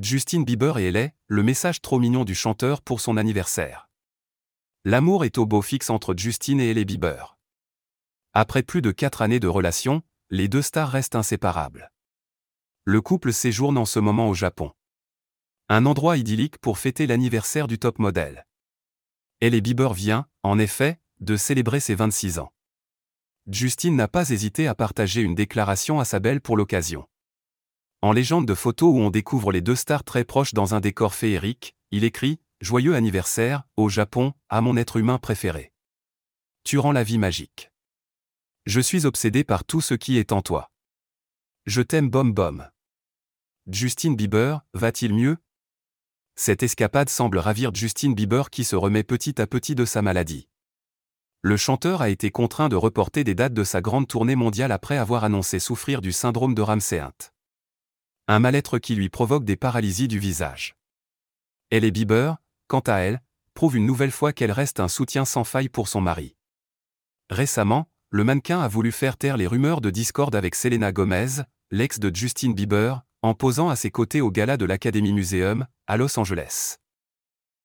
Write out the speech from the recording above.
Justin Bieber et Ellie, le message trop mignon du chanteur pour son anniversaire. L'amour est au beau fixe entre Justin et Ellie Bieber. Après plus de quatre années de relation, les deux stars restent inséparables. Le couple séjourne en ce moment au Japon. Un endroit idyllique pour fêter l'anniversaire du top modèle. Ellie Bieber vient, en effet, de célébrer ses 26 ans. Justin n'a pas hésité à partager une déclaration à sa belle pour l'occasion. En légende de photos où on découvre les deux stars très proches dans un décor féerique, il écrit Joyeux anniversaire, au Japon, à mon être humain préféré. Tu rends la vie magique. Je suis obsédé par tout ce qui est en toi. Je t'aime bom bom. Justin Bieber, va-t-il mieux? Cette escapade semble ravir Justin Bieber qui se remet petit à petit de sa maladie. Le chanteur a été contraint de reporter des dates de sa grande tournée mondiale après avoir annoncé souffrir du syndrome de Ramsay un mal-être qui lui provoque des paralysies du visage. Elle et Bieber, quant à elle, prouve une nouvelle fois qu'elle reste un soutien sans faille pour son mari. Récemment, le mannequin a voulu faire taire les rumeurs de discorde avec Selena Gomez, l'ex de Justin Bieber, en posant à ses côtés au gala de l'Academy Museum, à Los Angeles.